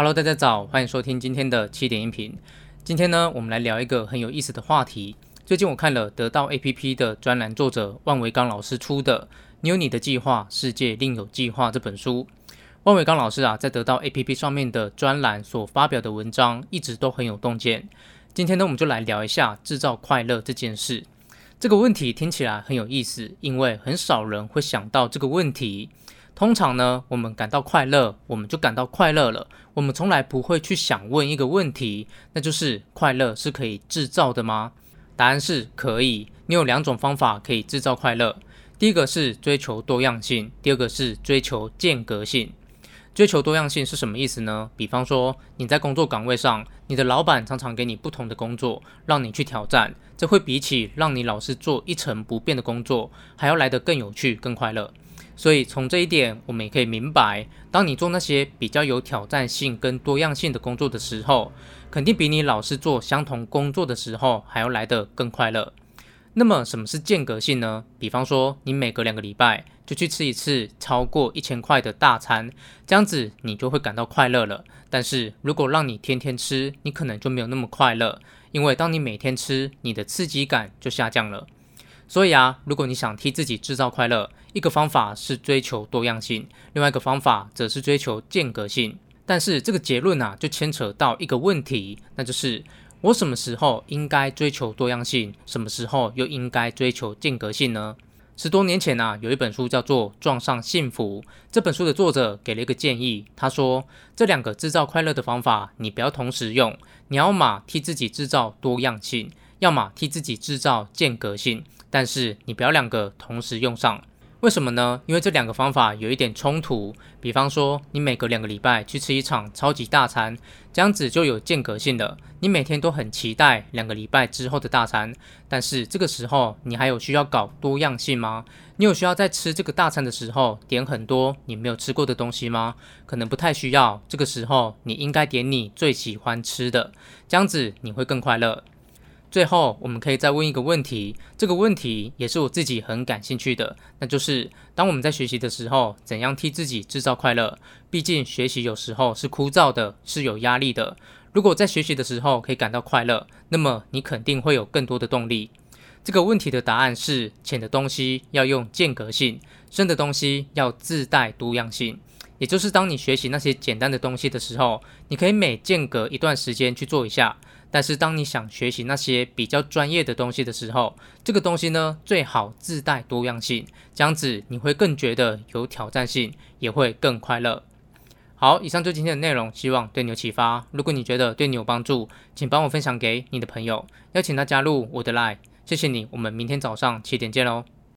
Hello，大家早，欢迎收听今天的七点音频。今天呢，我们来聊一个很有意思的话题。最近我看了得到 APP 的专栏作者万维钢老师出的《你有你的计划，世界另有计划》这本书。万维钢老师啊，在得到 APP 上面的专栏所发表的文章，一直都很有洞见。今天呢，我们就来聊一下制造快乐这件事。这个问题听起来很有意思，因为很少人会想到这个问题。通常呢，我们感到快乐，我们就感到快乐了。我们从来不会去想问一个问题，那就是快乐是可以制造的吗？答案是可以。你有两种方法可以制造快乐。第一个是追求多样性，第二个是追求间隔性。追求多样性是什么意思呢？比方说，你在工作岗位上，你的老板常常给你不同的工作，让你去挑战，这会比起让你老是做一成不变的工作，还要来得更有趣、更快乐。所以从这一点，我们也可以明白，当你做那些比较有挑战性跟多样性的工作的时候，肯定比你老是做相同工作的时候还要来得更快乐。那么什么是间隔性呢？比方说，你每隔两个礼拜就去吃一次超过一千块的大餐，这样子你就会感到快乐了。但是如果让你天天吃，你可能就没有那么快乐，因为当你每天吃，你的刺激感就下降了。所以啊，如果你想替自己制造快乐，一个方法是追求多样性，另外一个方法则是追求间隔性。但是这个结论啊，就牵扯到一个问题，那就是我什么时候应该追求多样性，什么时候又应该追求间隔性呢？十多年前啊，有一本书叫做《撞上幸福》，这本书的作者给了一个建议，他说这两个制造快乐的方法，你不要同时用，你要嘛替自己制造多样性，要么替自己制造间隔性。但是你不要两个同时用上，为什么呢？因为这两个方法有一点冲突。比方说，你每隔两个礼拜去吃一场超级大餐，这样子就有间隔性的。你每天都很期待两个礼拜之后的大餐，但是这个时候你还有需要搞多样性吗？你有需要在吃这个大餐的时候点很多你没有吃过的东西吗？可能不太需要。这个时候你应该点你最喜欢吃的，这样子你会更快乐。最后，我们可以再问一个问题，这个问题也是我自己很感兴趣的，那就是当我们在学习的时候，怎样替自己制造快乐？毕竟学习有时候是枯燥的，是有压力的。如果在学习的时候可以感到快乐，那么你肯定会有更多的动力。这个问题的答案是：浅的东西要用间隔性，深的东西要自带多样性。也就是当你学习那些简单的东西的时候，你可以每间隔一段时间去做一下。但是，当你想学习那些比较专业的东西的时候，这个东西呢，最好自带多样性，这样子你会更觉得有挑战性，也会更快乐。好，以上就今天的内容，希望对你有启发。如果你觉得对你有帮助，请帮我分享给你的朋友，邀请他加入我的 Line。谢谢你，我们明天早上七点见喽。